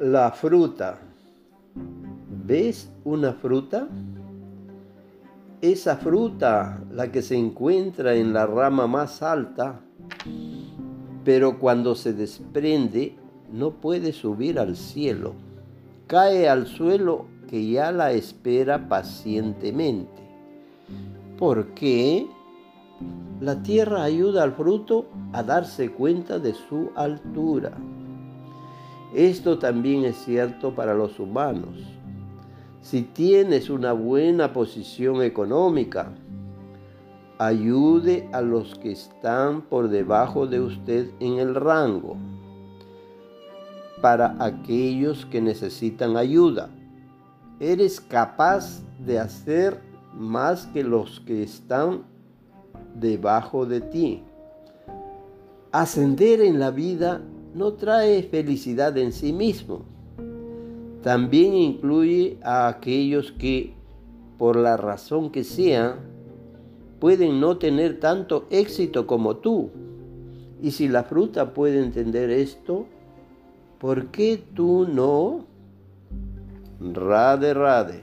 La fruta. ¿Ves una fruta? Esa fruta, la que se encuentra en la rama más alta, pero cuando se desprende no puede subir al cielo. Cae al suelo que ya la espera pacientemente. ¿Por qué? La tierra ayuda al fruto a darse cuenta de su altura. Esto también es cierto para los humanos. Si tienes una buena posición económica, ayude a los que están por debajo de usted en el rango, para aquellos que necesitan ayuda. Eres capaz de hacer más que los que están debajo de ti. Ascender en la vida no trae felicidad en sí mismo. También incluye a aquellos que, por la razón que sea, pueden no tener tanto éxito como tú. Y si la fruta puede entender esto, ¿por qué tú no? Rade, rade.